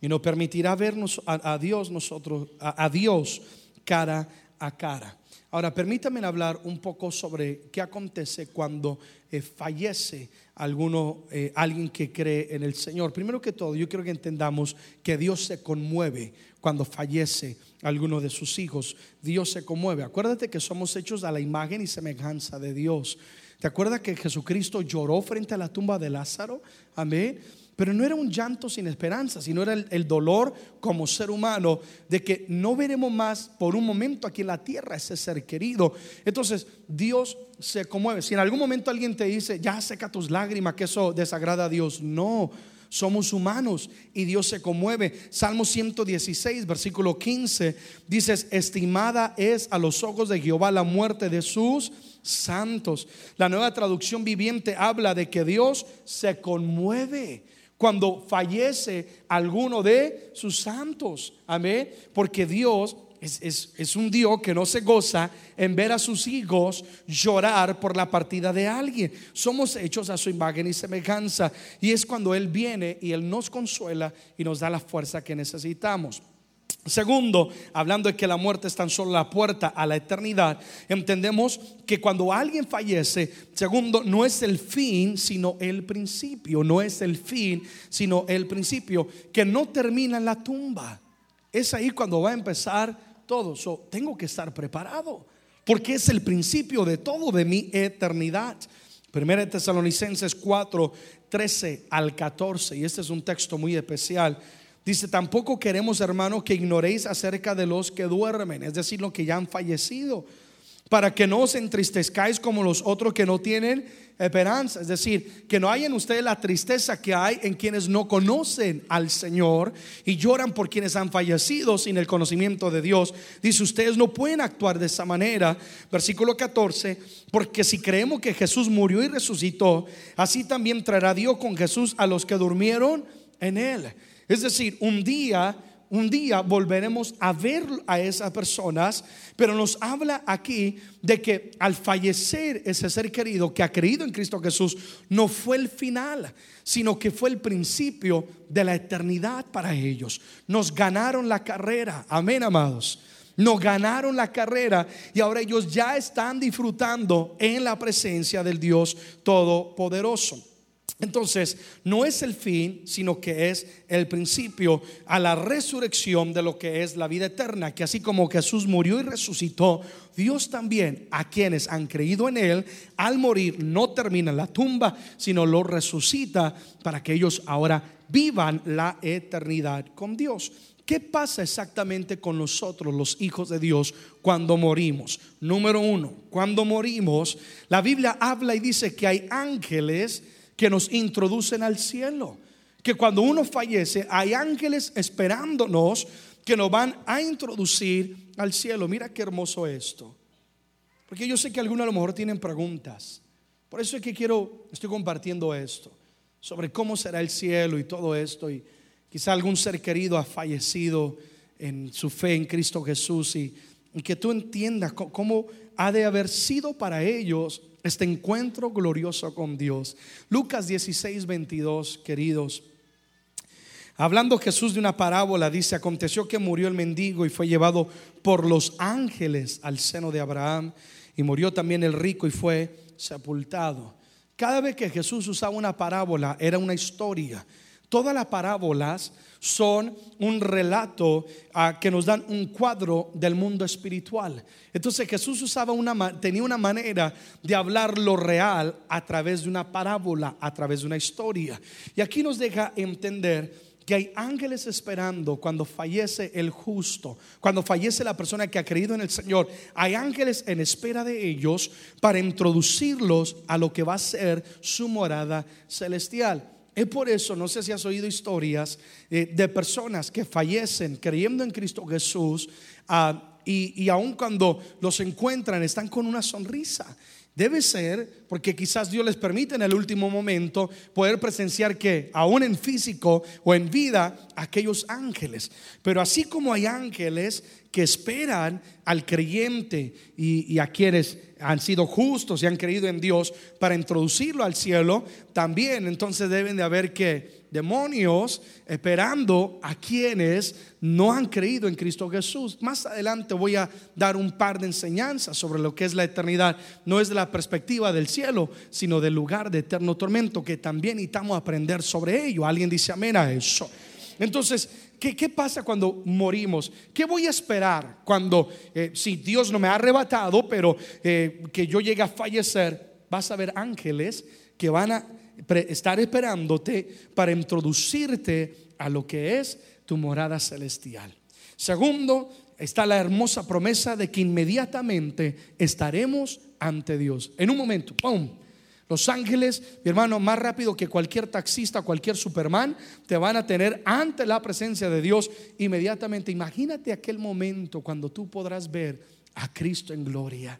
y nos permitirá vernos a, Dios nosotros, a, Dios cara a cara. Ahora, permítanme hablar un poco sobre qué acontece cuando eh, fallece alguno, eh, alguien que cree en el Señor. Primero que todo, yo quiero que entendamos que Dios se conmueve cuando fallece alguno de sus hijos. Dios se conmueve. Acuérdate que somos hechos a la imagen y semejanza de Dios. ¿Te acuerdas que Jesucristo lloró frente a la tumba de Lázaro? Amén. Pero no era un llanto sin esperanza, sino era el, dolor como ser humano de que no veremos más por un momento aquí en la tierra ese ser querido. Entonces Dios se conmueve. Si en algún momento alguien te dice, ya seca tus lágrimas, que eso desagrada a Dios, no. Somos humanos y Dios se conmueve. Salmo 116, versículo 15, dices, estimada es a los ojos de Jehová la muerte de sus santos. La nueva traducción viviente habla de que Dios se conmueve cuando fallece alguno de sus santos. Amén. Porque Dios es, un Dios que no se goza en ver a sus hijos llorar por la partida de alguien. Somos hechos a su imagen y semejanza. Y es cuando Él viene y Él nos consuela y nos da la fuerza que necesitamos. Segundo, hablando de que la muerte es tan solo la puerta a la eternidad, entendemos que cuando alguien fallece, segundo, no es el fin, sino el principio. No es el fin, sino el principio, que no termina en la tumba. Es ahí cuando va a empezar todo. tengo que estar preparado, porque es el principio de todo, de mi eternidad. Primera Tesalonicenses 4, 13 al 14, y este es un texto muy especial Dice, tampoco queremos, hermanos, que ignoréis acerca de los que duermen, es decir, los que ya han fallecido, para que no os entristezcáis como los otros que no tienen esperanza. Es decir, que no hay en ustedes la tristeza que hay en quienes no conocen al Señor y lloran por quienes han fallecido sin el conocimiento de Dios. Dice, ustedes no pueden actuar de esa manera. Versículo 14, porque si creemos que Jesús murió y resucitó, así también traerá Dios con Jesús a los que durmieron en él. Es decir, un día, un día volveremos a ver a esas personas, pero nos habla aquí de que al fallecer ese ser querido que ha creído en Cristo Jesús, no fue el final, sino que fue el principio de la eternidad para ellos. Nos ganaron la carrera, amén amados. Nos ganaron la carrera y ahora ellos ya están disfrutando en la presencia del Dios Todopoderoso. Entonces, no es el fin, sino que es el principio a la resurrección de lo que es la vida eterna, que así como Jesús murió y resucitó, Dios también a quienes han creído en Él, al morir no termina la tumba, sino lo resucita para que ellos ahora vivan la eternidad con Dios. ¿Qué pasa exactamente con nosotros, los hijos de Dios, cuando morimos? Número uno, cuando morimos, la Biblia habla y dice que hay ángeles, que nos introducen al cielo. Que cuando uno fallece hay ángeles esperándonos que nos van a introducir al cielo. Mira qué hermoso esto. Porque yo sé que algunos a lo mejor tienen preguntas. Por eso es que quiero, estoy compartiendo esto, sobre cómo será el cielo y todo esto. Y quizá algún ser querido ha fallecido en su fe en Cristo Jesús y, y que tú entiendas cómo ha de haber sido para ellos este encuentro glorioso con Dios. Lucas 16, 22, queridos. Hablando Jesús de una parábola, dice, aconteció que murió el mendigo y fue llevado por los ángeles al seno de Abraham, y murió también el rico y fue sepultado. Cada vez que Jesús usaba una parábola, era una historia. Todas las parábolas son un relato ah, que nos dan un cuadro del mundo espiritual. Entonces Jesús usaba una, tenía una manera de hablar lo real a través de una parábola, a través de una historia. Y aquí nos deja entender que hay ángeles esperando cuando fallece el justo, cuando fallece la persona que ha creído en el Señor. Hay ángeles en espera de ellos para introducirlos a lo que va a ser su morada celestial. Es por eso, no sé si has oído historias eh, de personas que fallecen creyendo en Cristo Jesús ah, y, y aun cuando los encuentran están con una sonrisa. Debe ser porque quizás Dios les permite en el último momento poder presenciar que aún en físico o en vida aquellos ángeles. Pero así como hay ángeles que esperan al creyente y, a quienes han sido justos y han creído en Dios para introducirlo al cielo, también entonces deben de haber que demonios esperando a quienes no han creído en Cristo Jesús. Más adelante voy a dar un par de enseñanzas sobre lo que es la eternidad. No es de la perspectiva del cielo, sino del lugar de eterno tormento, que también necesitamos aprender sobre ello. Alguien dice amén a eso. Entonces, ¿qué, qué pasa cuando morimos? ¿Qué voy a esperar cuando, eh, si Dios no me ha arrebatado, pero eh, que yo llegue a fallecer? Vas a ver ángeles que van a estar esperándote para introducirte a lo que es tu morada celestial. Segundo, está la hermosa promesa de que inmediatamente estaremos ante Dios. En un momento, ¡pum! Los ángeles, mi hermano, más rápido que cualquier taxista, cualquier superman, te van a tener ante la presencia de Dios inmediatamente. Imagínate aquel momento cuando tú podrás ver a Cristo en gloria.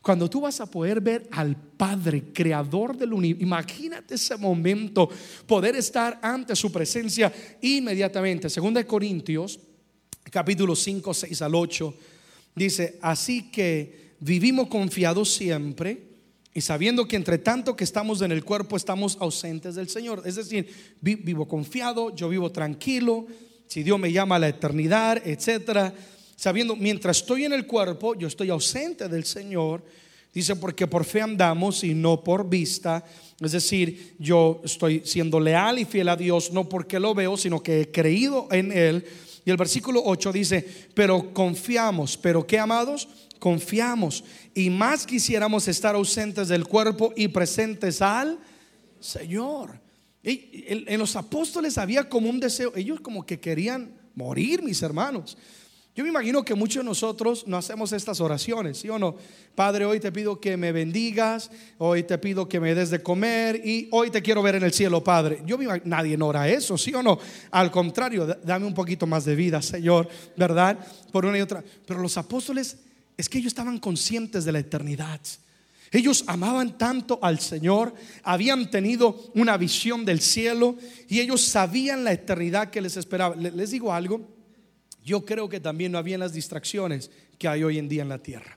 Cuando tú vas a poder ver al Padre, creador del universo, imagínate ese momento, poder estar ante su presencia inmediatamente. Segunda de Corintios, capítulo 5, 6 al 8, dice, así que vivimos confiados siempre y sabiendo que entre tanto que estamos en el cuerpo estamos ausentes del Señor. Es decir, vivo confiado, yo vivo tranquilo, si Dios me llama a la eternidad, etcétera sabiendo, mientras estoy en el cuerpo, yo estoy ausente del Señor. Dice, porque por fe andamos y no por vista. Es decir, yo estoy siendo leal y fiel a Dios, no porque lo veo, sino que he creído en Él. Y el versículo 8 dice, pero confiamos, pero ¿qué amados? Confiamos. Y más quisiéramos estar ausentes del cuerpo y presentes al Señor. Y en los apóstoles había como un deseo, ellos como que querían morir, mis hermanos. Yo me imagino que muchos de nosotros no hacemos estas oraciones, ¿sí o no? Padre, hoy te pido que me bendigas, hoy te pido que me des de comer y hoy te quiero ver en el cielo, Padre. Yo me imagino, nadie ora eso, ¿sí o no? Al contrario, dame un poquito más de vida, Señor, ¿verdad? Por una y otra. Pero los apóstoles, es que ellos estaban conscientes de la eternidad. Ellos amaban tanto al Señor, habían tenido una visión del cielo y ellos sabían la eternidad que les esperaba. Les digo algo, yo creo que también no había las distracciones que hay hoy en día en la tierra.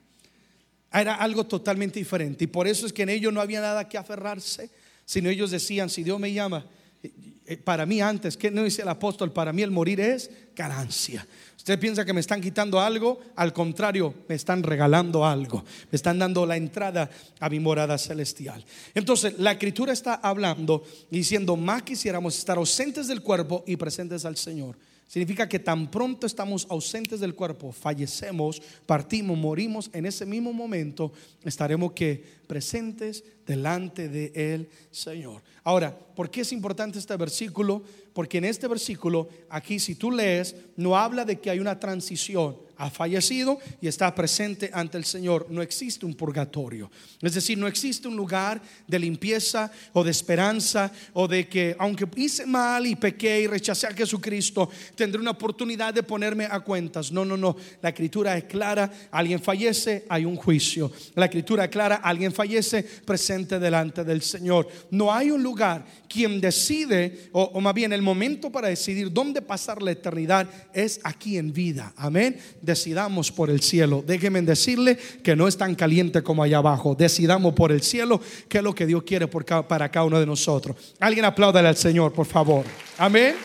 Era algo totalmente diferente y por eso es que en ellos no había nada que aferrarse, sino ellos decían, si Dios me llama, eh, eh, para mí antes, que no dice el apóstol, para mí el morir es ganancia. Usted piensa que me están quitando algo, al contrario, me están regalando algo, me están dando la entrada a mi morada celestial. Entonces, la escritura está hablando, diciendo, más quisiéramos estar ausentes del cuerpo y presentes al Señor. Significa que tan pronto estamos ausentes del cuerpo, fallecemos, partimos, morimos, en ese mismo momento estaremos que presentes delante de el Señor. Ahora, ¿por qué es importante este versículo? Porque en este versículo, aquí si tú lees, no habla de que hay una transición ha fallecido y está presente ante el Señor. No existe un purgatorio. Es decir, no existe un lugar de limpieza o de esperanza o de que aunque hice mal y pequé y rechacé a Jesucristo, tendré una oportunidad de ponerme a cuentas. No, no, no. La escritura es clara. Alguien fallece, hay un juicio. La escritura es clara. Alguien fallece, presente delante del Señor. No hay un lugar. Quien decide, o, o más bien el momento para decidir dónde pasar la eternidad es aquí en vida. Amén decidamos por el cielo. Déjenme decirle que no es tan caliente como allá abajo. Decidamos por el cielo que es lo que Dios quiere para cada uno de nosotros. Alguien apláudale al Señor, por favor. Amén.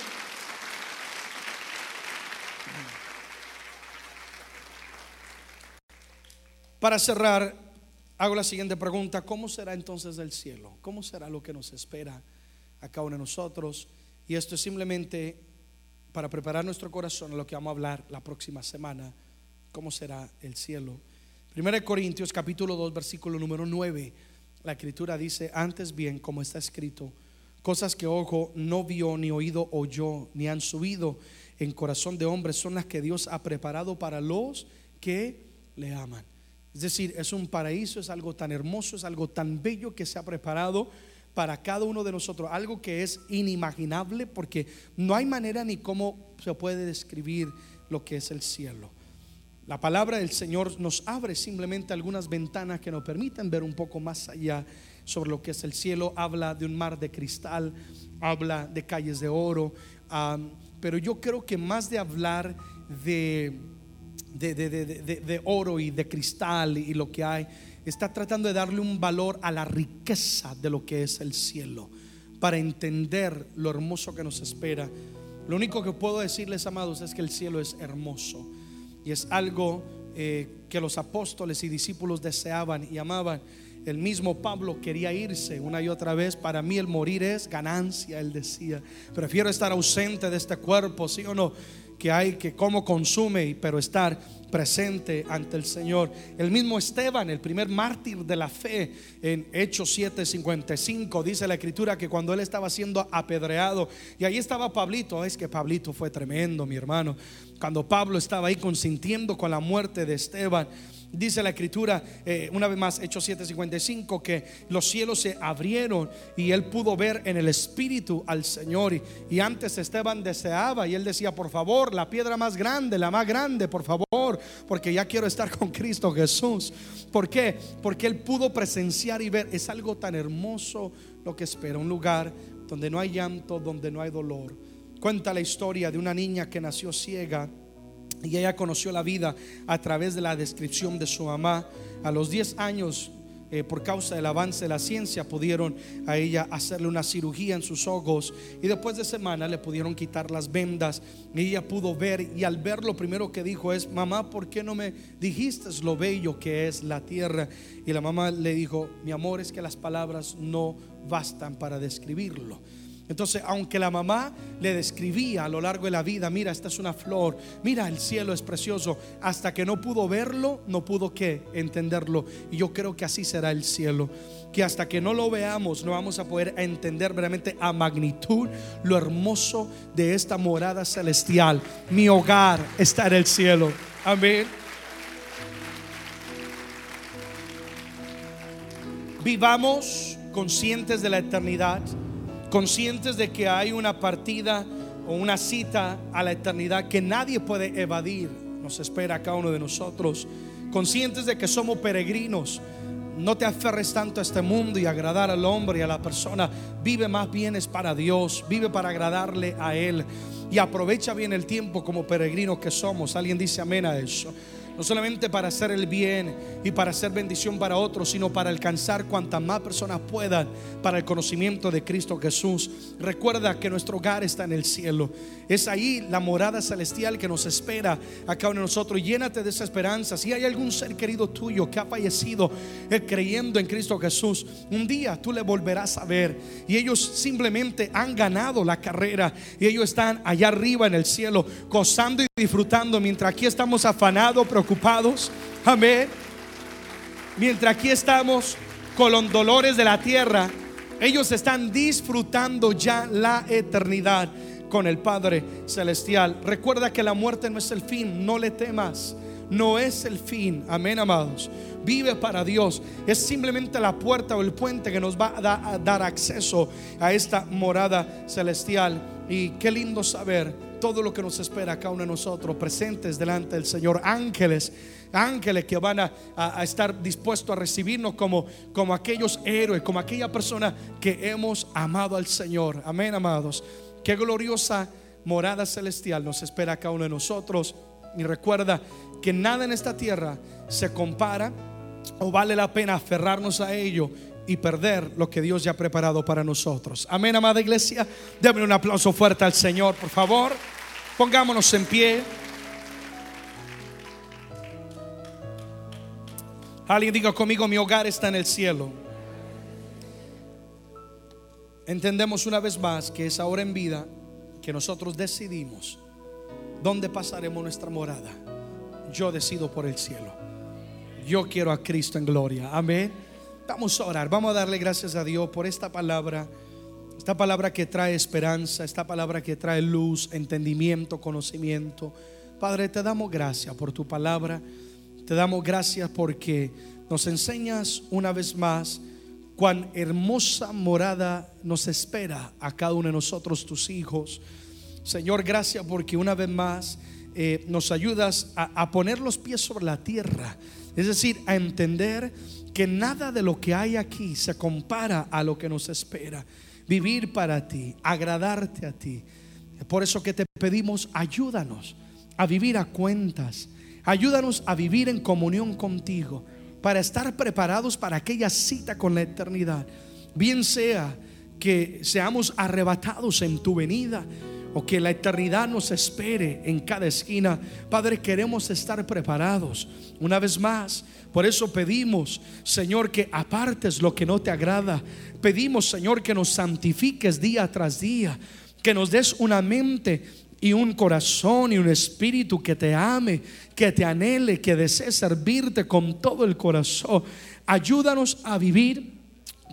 Para cerrar, hago la siguiente pregunta. ¿Cómo será entonces el cielo? ¿Cómo será lo que nos espera a cada uno de nosotros? Y esto es simplemente para preparar nuestro corazón a lo que vamos a hablar la próxima semana, cómo será el cielo. 1 Corintios capítulo 2 versículo número 9, la escritura dice, antes bien, como está escrito, cosas que ojo no vio, ni oído oyó, ni han subido en corazón de hombre, son las que Dios ha preparado para los que le aman. Es decir, es un paraíso, es algo tan hermoso, es algo tan bello que se ha preparado para cada uno de nosotros, algo que es inimaginable porque no hay manera ni cómo se puede describir lo que es el cielo. La palabra del Señor nos abre simplemente algunas ventanas que nos permiten ver un poco más allá sobre lo que es el cielo. Habla de un mar de cristal, habla de calles de oro, pero yo creo que más de hablar de, de, de oro y de cristal y lo que hay, está tratando de darle un valor a la riqueza de lo que es el cielo, para entender lo hermoso que nos espera. Lo único que puedo decirles, amados, es que el cielo es hermoso y es algo eh, que los apóstoles y discípulos deseaban y amaban. El mismo Pablo quería irse una y otra vez. Para mí el morir es ganancia, él decía. Prefiero estar ausente de este cuerpo, sí o no que hay que como consume, pero estar presente ante el Señor. El mismo Esteban, el primer mártir de la fe, en Hechos 7:55, dice la escritura que cuando él estaba siendo apedreado, y ahí estaba Pablito, es que Pablito fue tremendo, mi hermano, cuando Pablo estaba ahí consintiendo con la muerte de Esteban. Dice la escritura, eh, una vez más, Hechos 7:55, que los cielos se abrieron y él pudo ver en el Espíritu al Señor. Y, y, antes Esteban deseaba y él decía, por favor, la piedra más grande, la más grande, por favor, porque ya quiero estar con Cristo Jesús. ¿Por qué? Porque él pudo presenciar y ver, es algo tan hermoso lo que espera, un lugar donde no hay llanto, donde no hay dolor. Cuenta la historia de una niña que nació ciega y ella conoció la vida a través de la descripción de su mamá. A los 10 años, eh, por causa del avance de la ciencia, pudieron a ella hacerle una cirugía en sus ojos. Y después de semana le pudieron quitar las vendas. Y ella pudo ver. Y al ver lo primero que dijo es, mamá, ¿por qué no me dijiste lo bello que es la tierra? Y la mamá le dijo, mi amor, es que las palabras no bastan para describirlo. Entonces, aunque la mamá le describía a lo largo de la vida, mira, esta es una flor, mira, el cielo es precioso, hasta que no pudo verlo, no pudo qué, entenderlo. Y yo creo que así será el cielo, que hasta que no lo veamos, no vamos a poder entender realmente a magnitud lo hermoso de esta morada celestial. Mi hogar está en el cielo. Amén. Vivamos conscientes de la eternidad conscientes de que hay una partida o una cita a la eternidad que nadie puede evadir, nos espera cada uno de nosotros, conscientes de que somos peregrinos. No te aferres tanto a este mundo y agradar al hombre y a la persona. Vive más bienes para Dios, vive para agradarle a Él y aprovecha bien el tiempo como peregrinos que somos. Alguien dice amén a eso no solamente para hacer el bien y para hacer bendición para otros, sino para alcanzar cuantas más personas puedan para el conocimiento de Cristo Jesús. Recuerda que nuestro hogar está en el cielo. Es ahí la morada celestial que nos espera a cada uno de nosotros. Llénate de esa esperanza. Si hay algún ser querido tuyo que ha fallecido eh, creyendo en Cristo Jesús, un día tú le volverás a ver. Y ellos simplemente han ganado la carrera y ellos están allá arriba en el cielo, gozando y disfrutando, mientras aquí estamos afanados, preocupados ocupados. Amén. Mientras aquí estamos con los dolores de la tierra, ellos están disfrutando ya la eternidad con el Padre Celestial. Recuerda que la muerte no es el fin, no le temas. No es el fin, amén amados. Vive para Dios. Es simplemente la puerta o el puente que nos va a, a dar acceso a esta morada celestial. Y qué lindo saber todo lo que nos espera cada uno de nosotros, presentes delante del Señor, ángeles, ángeles que van a, estar dispuestos a recibirnos como, como aquellos héroes, como aquella persona que hemos amado al Señor. Amén, amados. Qué gloriosa morada celestial nos espera cada uno de nosotros. Y recuerda que nada en esta tierra se compara o vale la pena aferrarnos a ello y perder lo que Dios ya ha preparado para nosotros. Amén, amada iglesia. Déme un aplauso fuerte al Señor, por favor. Pongámonos en pie. Alguien diga conmigo, mi hogar está en el cielo. Entendemos una vez más que es ahora en vida que nosotros decidimos dónde pasaremos nuestra morada. Yo decido por el cielo. Yo quiero a Cristo en gloria. Amén. Vamos a orar. Vamos a darle gracias a Dios por esta palabra. Esta palabra que trae esperanza, esta palabra que trae luz, entendimiento, conocimiento. Padre, te damos gracias por tu palabra. Te damos gracias porque nos enseñas una vez más cuán hermosa morada nos espera a cada uno de nosotros, tus hijos. Señor, gracias porque una vez más eh, nos ayudas a, a poner los pies sobre la tierra. Es decir, a entender que nada de lo que hay aquí se compara a lo que nos espera. Vivir para ti, agradarte a ti. Por eso que te pedimos, ayúdanos a vivir a cuentas. Ayúdanos a vivir en comunión contigo para estar preparados para aquella cita con la eternidad. Bien sea que seamos arrebatados en tu venida o que la eternidad nos espere en cada esquina. Padre, queremos estar preparados. Una vez más, por eso pedimos, Señor, que apartes lo que no te agrada. Pedimos, Señor, que nos santifiques día tras día, que nos des una mente y un corazón y un espíritu que te ame, que te anhele, que desee servirte con todo el corazón. Ayúdanos a vivir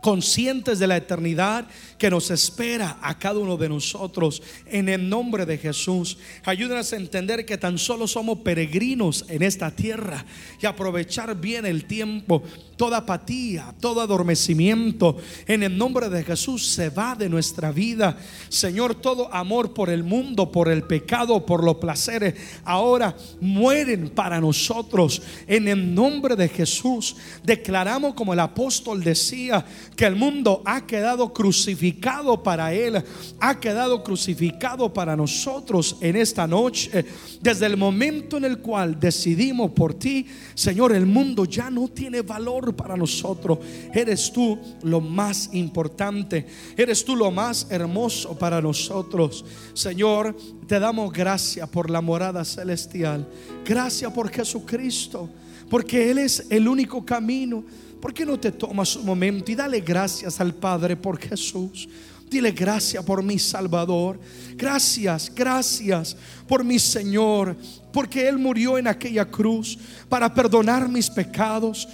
conscientes de la eternidad que nos espera a cada uno de nosotros en el nombre de Jesús. Ayúdanos a entender que tan solo somos peregrinos en esta tierra y aprovechar bien el tiempo. Toda apatía, todo adormecimiento en el nombre de Jesús se va de nuestra vida. Señor, todo amor por el mundo, por el pecado, por los placeres, ahora mueren para nosotros en el nombre de Jesús. Declaramos como el apóstol decía que el mundo ha quedado crucificado para él, ha quedado crucificado para nosotros en esta noche. Desde el momento en el cual decidimos por ti, Señor, el mundo ya no tiene valor para nosotros. Eres tú lo más importante, eres tú lo más hermoso para nosotros. Señor, te damos gracias por la morada celestial. Gracias por Jesucristo, porque Él es el único camino. ¿Por qué no te tomas un momento y dale gracias al Padre por Jesús? Dile gracias por mi Salvador. Gracias, gracias por mi Señor. Porque Él murió en aquella cruz para perdonar mis pecados.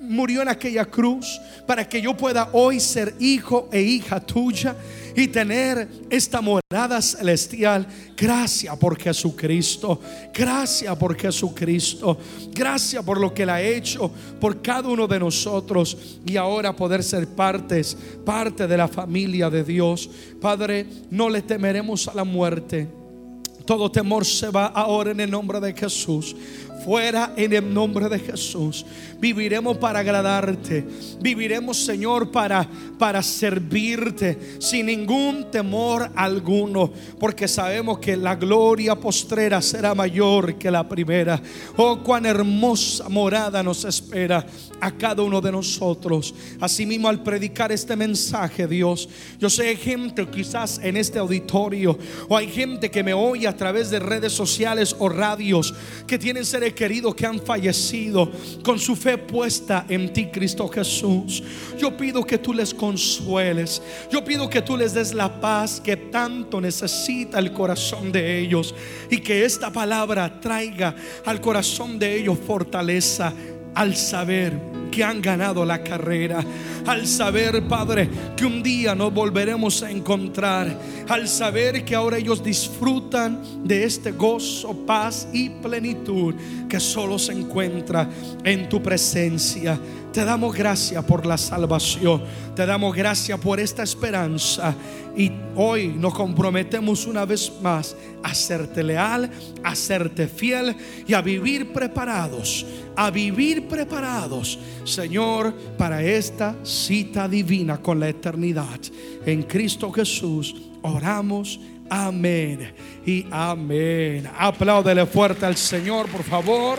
Murió en aquella cruz para que yo pueda hoy ser hijo e hija tuya y tener esta morada celestial. Gracias por Jesucristo. Gracias por Jesucristo. Gracias por lo que Él ha hecho por cada uno de nosotros y ahora poder ser partes, parte de la familia de Dios. Padre, no le temeremos a la muerte. Todo temor se va ahora en el nombre de Jesús fuera en el nombre de Jesús. Viviremos para agradarte. Viviremos, Señor, para para servirte sin ningún temor alguno, porque sabemos que la gloria postrera será mayor que la primera. Oh, cuán hermosa morada nos espera a cada uno de nosotros. Asimismo, al predicar este mensaje, Dios, yo sé hay gente quizás en este auditorio o hay gente que me oye a través de redes sociales o radios que tienen seres queridos que han fallecido con su fe puesta en ti, Cristo Jesús. Yo pido que tú les consueles. Yo pido que tú les des la paz que tanto necesita el corazón de ellos y que esta palabra traiga al corazón de ellos fortaleza al saber que han ganado la carrera, al saber, Padre, que un día nos volveremos a encontrar, al saber que ahora ellos disfrutan de este gozo, paz y plenitud que solo se encuentra en tu presencia. Te damos gracias por la salvación. Te damos gracias por esta esperanza. Y hoy nos comprometemos una vez más a serte leal, a serte fiel y a vivir preparados. A vivir preparados, Señor, para esta cita divina con la eternidad. En Cristo Jesús oramos. Amén y amén. Apláudele fuerte al Señor, por favor.